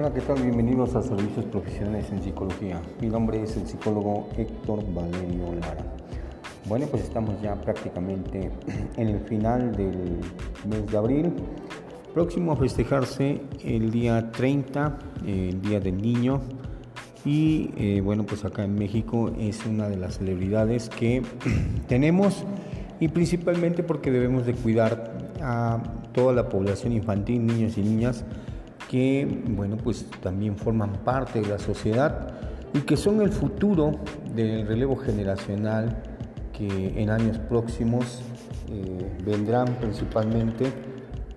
Hola, ¿qué tal? Bienvenidos a Servicios Profesionales en Psicología. Mi nombre es el psicólogo Héctor Valerio Lara. Bueno, pues estamos ya prácticamente en el final del mes de abril, próximo a festejarse el día 30, el Día del Niño. Y eh, bueno, pues acá en México es una de las celebridades que tenemos y principalmente porque debemos de cuidar a toda la población infantil, niños y niñas que bueno, pues también forman parte de la sociedad y que son el futuro del relevo generacional que en años próximos eh, vendrán principalmente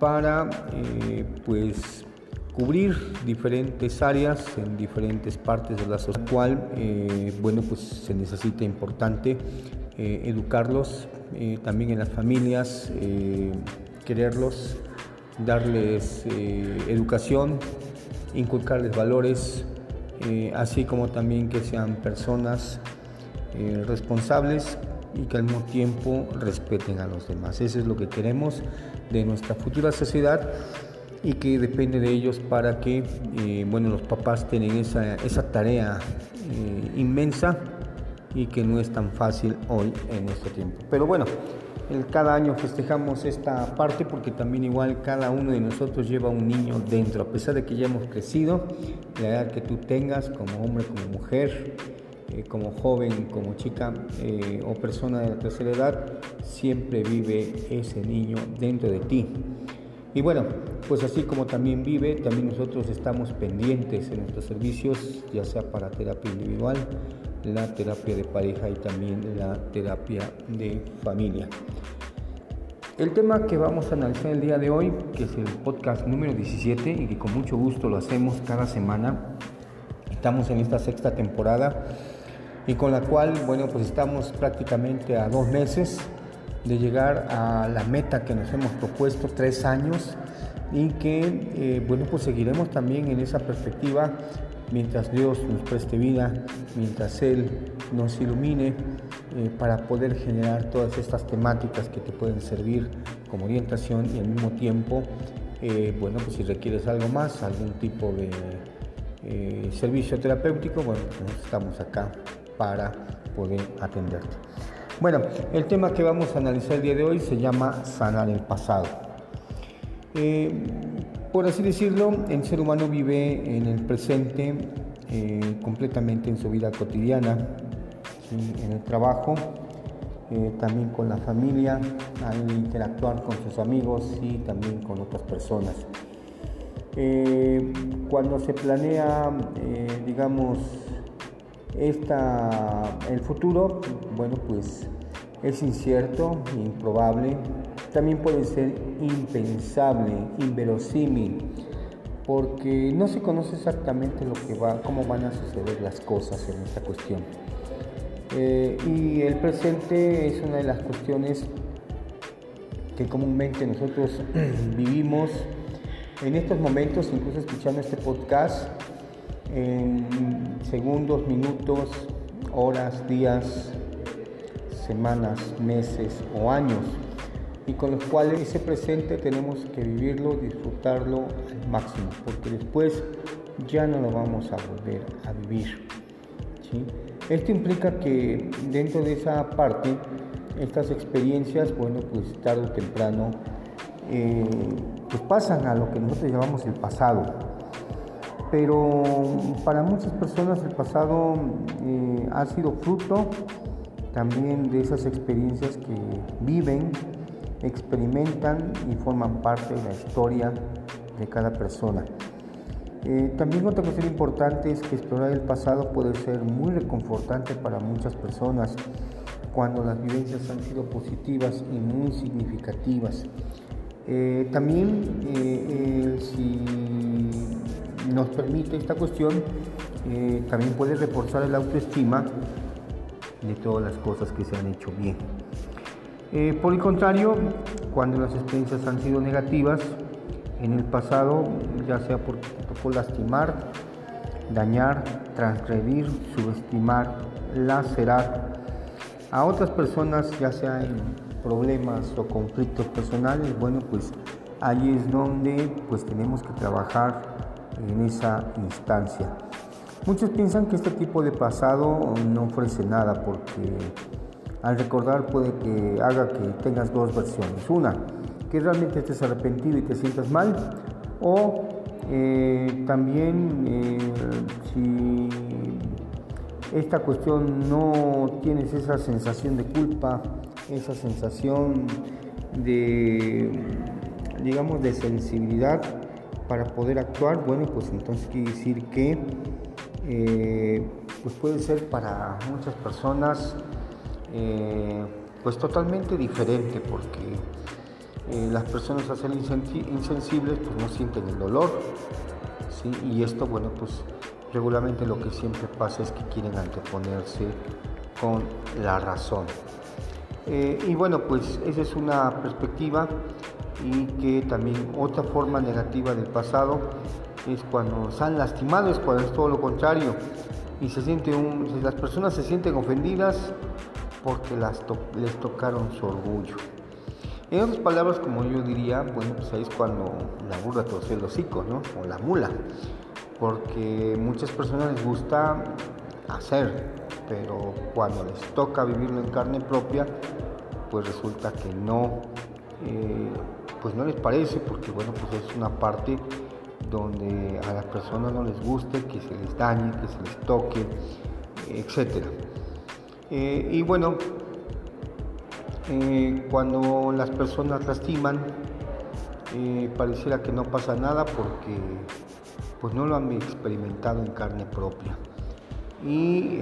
para eh, pues cubrir diferentes áreas en diferentes partes de la sociedad, cual eh, bueno pues se necesita importante educarlos también en las familias, quererlos darles eh, educación, inculcarles valores, eh, así como también que sean personas eh, responsables y que al mismo tiempo respeten a los demás. Eso es lo que queremos de nuestra futura sociedad y que depende de ellos para que bueno, los papás tengan esa, esa tarea inmensa y que no es tan fácil hoy en este tiempo. Pero bueno, cada año festejamos esta parte porque también igual cada uno de nosotros lleva un niño dentro, a pesar de que ya hemos crecido, la edad que tú tengas como hombre, como mujer, eh, como joven, como chica eh, o persona de la tercera edad, siempre vive ese niño dentro de ti. Y bueno, pues así como también vive, también nosotros estamos pendientes en nuestros servicios, ya sea para terapia individual, la terapia de pareja y también la terapia de familia. El tema que vamos a analizar el día de hoy, que es el podcast número 17 y que con mucho gusto lo hacemos cada semana, estamos en esta sexta temporada y con la cual, bueno, pues estamos prácticamente a dos meses de llegar a la meta que nos hemos propuesto, tres años, y que, eh, bueno, pues seguiremos también en esa perspectiva mientras Dios nos preste vida, mientras Él nos ilumine eh, para poder generar todas estas temáticas que te pueden servir como orientación y al mismo tiempo, eh, bueno, pues si requieres algo más, algún tipo de eh, servicio terapéutico, bueno, pues estamos acá para poder atenderte. Bueno, el tema que vamos a analizar el día de hoy se llama sanar el pasado. Por así decirlo, el ser humano vive en el presente eh, completamente en su vida cotidiana, en el trabajo, eh, también con la familia, al interactuar con sus amigos y también con otras personas. Eh, cuando se planea, digamos, esta, el futuro, bueno, pues es incierto, improbable, también puede ser impensable, inverosímil, porque no se conoce exactamente lo que va, cómo van a suceder las cosas en esta cuestión. Eh, y el presente es una de las cuestiones que comúnmente nosotros vivimos en estos momentos, incluso escuchando este podcast, en segundos, minutos, horas, días, semanas, meses o años y con los cuales ese presente tenemos que vivirlo, disfrutarlo al máximo, porque después ya no lo vamos a volver a vivir. Esto implica que dentro de esa parte, estas experiencias, bueno, pues tarde o temprano, eh, pues pasan a lo que nosotros llamamos el pasado. Pero para muchas personas el pasado eh, ha sido fruto también de esas experiencias que viven experimentan y forman parte de la historia de cada persona. Eh, también otra cuestión importante es que explorar el pasado puede ser muy reconfortante para muchas personas cuando las vivencias han sido positivas y muy significativas. Eh, también eh, si nos permite esta cuestión, también puede reforzar el autoestima de todas las cosas que se han hecho bien. Eh, por el contrario, cuando las experiencias han sido negativas en el pasado, ya sea por, por lastimar, dañar, transgredir, subestimar, lacerar a otras personas, ya sea en problemas o conflictos personales, bueno, pues ahí es donde pues tenemos que trabajar en esa instancia. Muchos piensan que este tipo de pasado no ofrece nada porque al recordar puede que haga que tengas dos versiones. Una, que realmente estés arrepentido y te sientas mal o eh, también eh, si esta cuestión no tienes esa sensación de culpa, esa sensación de, digamos, de sensibilidad para poder actuar, bueno, pues entonces quiere decir que eh, pues puede ser para muchas personas pues totalmente diferente porque eh, las personas al ser insensibles pues no sienten el dolor ¿sí? y esto bueno pues regularmente lo que siempre pasa es que quieren anteponerse con la razón eh, y bueno pues esa es una perspectiva y que también otra forma negativa del pasado es cuando están lastimados cuando es todo lo contrario y se siente un, las personas se sienten ofendidas porque les tocaron su orgullo en otras palabras, como yo diría, bueno, pues ahí es cuando la burra torce el hocico, ¿no? O la mula. Porque muchas personas les gusta hacer, pero cuando les toca vivirlo en carne propia, pues resulta que no, eh, pues no les parece, porque bueno, pues es una parte donde a las personas no les guste que se les dañe, que se les toque, etc. Eh, y bueno, eh, cuando las personas lastiman, eh, pareciera que no pasa nada porque pues no lo han experimentado en carne propia. Y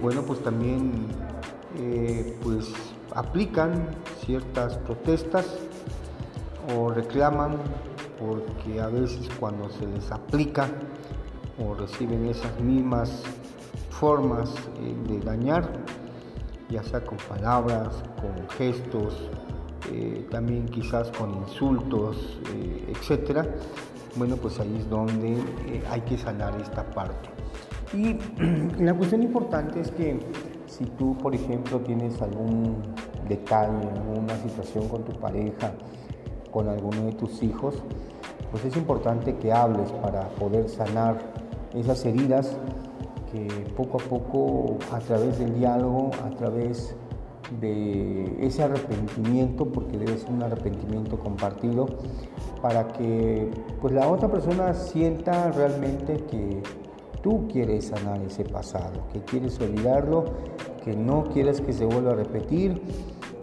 bueno, pues también pues aplican ciertas protestas o reclaman porque a veces cuando se les aplica o reciben esas mismas formas de dañar, ya sea con palabras, con gestos, eh, también quizás con insultos, eh, etcétera, bueno, pues ahí es donde eh, hay que sanar esta parte. Y la cuestión importante es que si tú, por ejemplo, tienes algún detalle, alguna situación con tu pareja, con alguno de tus hijos, pues es importante que hables para poder sanar esas heridas poco a poco, a través del diálogo, a través de ese arrepentimiento, porque debe ser un arrepentimiento compartido, para que pues, la otra persona sienta realmente que tú quieres sanar ese pasado, que quieres olvidarlo, que no quieres que se vuelva a repetir,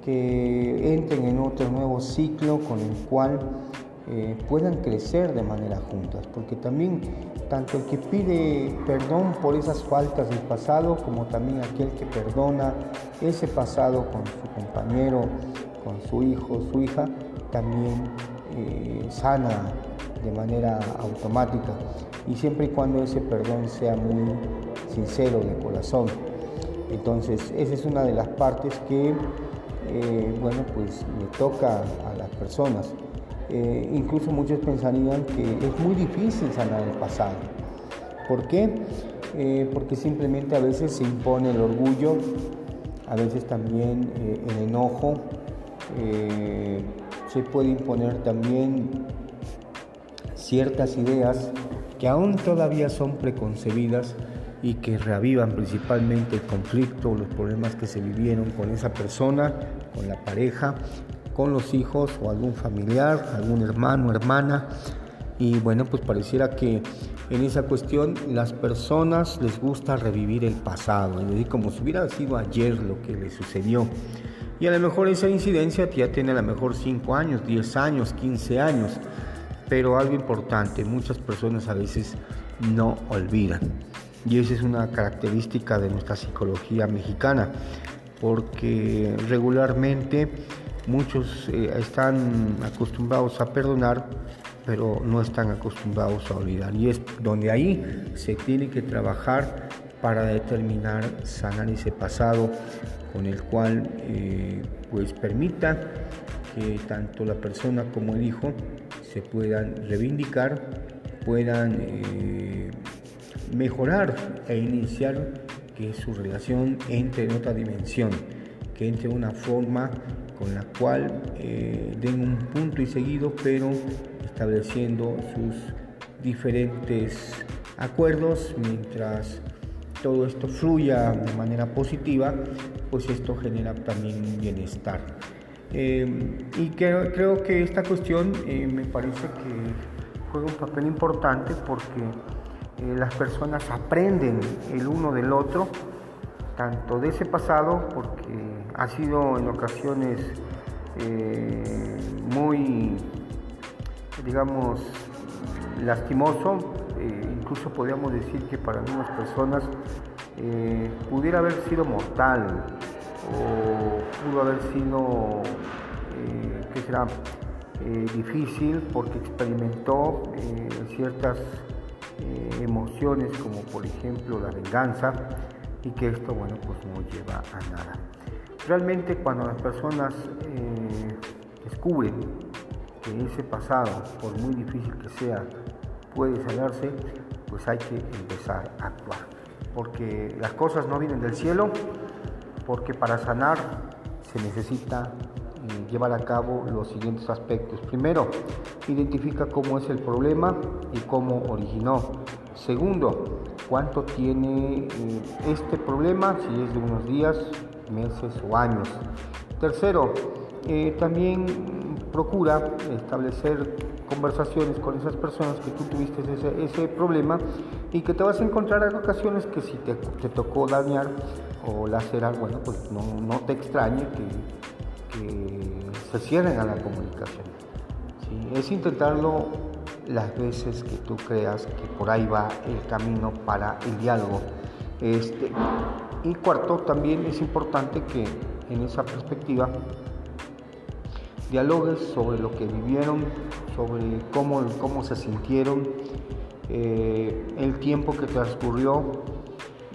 que entren en otro nuevo ciclo con el cual eh, puedan crecer de manera juntas, porque también tanto el que pide perdón por esas faltas del pasado como también aquel que perdona ese pasado con su compañero, con su hijo, su hija, también eh, sana de manera automática y siempre y cuando ese perdón sea muy sincero de corazón. Entonces, esa es una de las partes que, eh, bueno, pues le toca a las personas. Eh, incluso muchos pensarían que es muy difícil sanar el pasado. ¿Por qué? Eh, porque simplemente a veces se impone el orgullo, a veces también eh, el enojo, se puede imponer también ciertas ideas que aún todavía son preconcebidas y que reavivan principalmente el conflicto, los problemas que se vivieron con esa persona, con la pareja, con los hijos o algún familiar, algún hermano, hermana. Y bueno, pues pareciera que en esa cuestión las personas les gusta revivir el pasado, es decir, como si hubiera sido ayer lo que le sucedió. Y a lo mejor esa incidencia ya tiene a lo mejor 5 años, 10 años, 15 años. Pero algo importante, muchas personas a veces no olvidan. Y esa es una característica de nuestra psicología mexicana, porque regularmente Muchos eh, están acostumbrados a perdonar, pero no están acostumbrados a olvidar. Y es donde ahí se tiene que trabajar para determinar, sanar ese pasado con el cual eh, pues permita que tanto la persona como el hijo se puedan reivindicar, puedan eh, mejorar e iniciar que su relación entre en otra dimensión, que entre una forma con la cual eh, den un punto y seguido, pero estableciendo sus diferentes acuerdos, mientras todo esto fluya de manera positiva, pues esto genera también bienestar. Eh, y creo, que esta cuestión eh, me parece que juega un papel importante porque eh, las personas aprenden el uno del otro, tanto de ese pasado, porque ha sido en ocasiones muy, digamos, lastimoso, incluso podríamos decir que para algunas personas pudiera haber sido mortal o pudo haber sido, eh, que será eh, difícil porque experimentó eh, ciertas emociones como por ejemplo la venganza y que esto bueno pues no lleva a nada. Realmente cuando las personas descubren que ese pasado, por muy difícil que sea, puede sanarse, pues hay que empezar a actuar. Porque las cosas no vienen del cielo, porque para sanar se necesita eh, llevar a cabo los siguientes aspectos. Primero, identifica cómo es el problema y cómo originó. Segundo, cuánto tiene eh, este problema, si es de unos días, meses o años. Tercero, eh, también procura establecer conversaciones con esas personas que tú tuviste ese, problema y que te vas a encontrar en ocasiones que si te, te tocó dañar o lacerar, bueno, pues no, te extrañe que, se cierren a la comunicación. Es intentarlo las veces que tú creas que por ahí va el camino para el diálogo. Este, y cuarto, también es importante que en esa perspectiva dialogues sobre lo que vivieron, sobre cómo, cómo se sintieron, eh, el tiempo que transcurrió,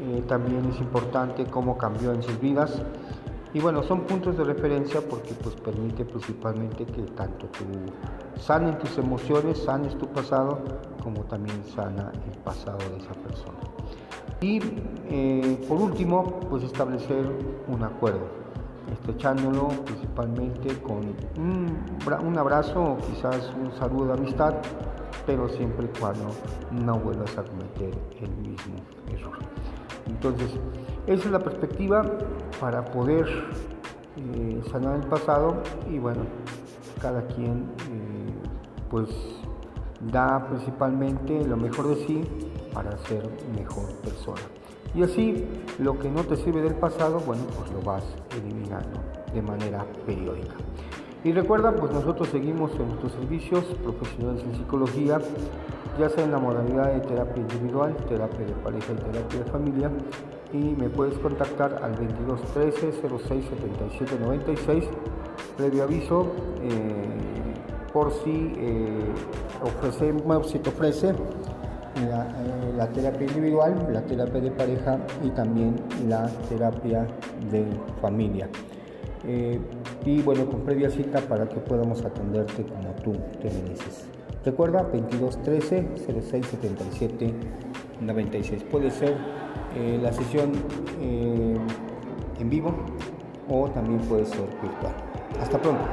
eh, también es importante cómo cambió en sus vidas. Y bueno, son puntos de referencia porque pues permite principalmente que tanto tú sanen tus emociones, sanes tu pasado, como también sana el pasado de esa persona. Y eh, por último, pues establecer un acuerdo, estrechándolo principalmente con un, un abrazo o quizás un saludo de amistad, pero siempre y cuando no vuelvas a cometer el mismo error. Entonces, esa es la perspectiva para poder eh, sanar el pasado y bueno, cada quien eh, pues da principalmente lo mejor de sí para ser mejor persona. Y así lo que no te sirve del pasado, bueno, pues lo vas eliminando de manera periódica. Y recuerda, pues nosotros seguimos en nuestros servicios profesionales en psicología ya sea en la modalidad de terapia individual, terapia de pareja y terapia de familia. Y me puedes contactar al 2213 06 77 96, previo aviso, eh, por si, eh, ofrece, si te ofrece eh, la, terapia individual, la terapia de pareja y también la terapia de familia. Y bueno, con previa cita para que podamos atenderte como tú te mereces. Recuerda 2213 0677 96. Puede ser eh, la sesión eh, en vivo o también puede ser virtual. Hasta pronto.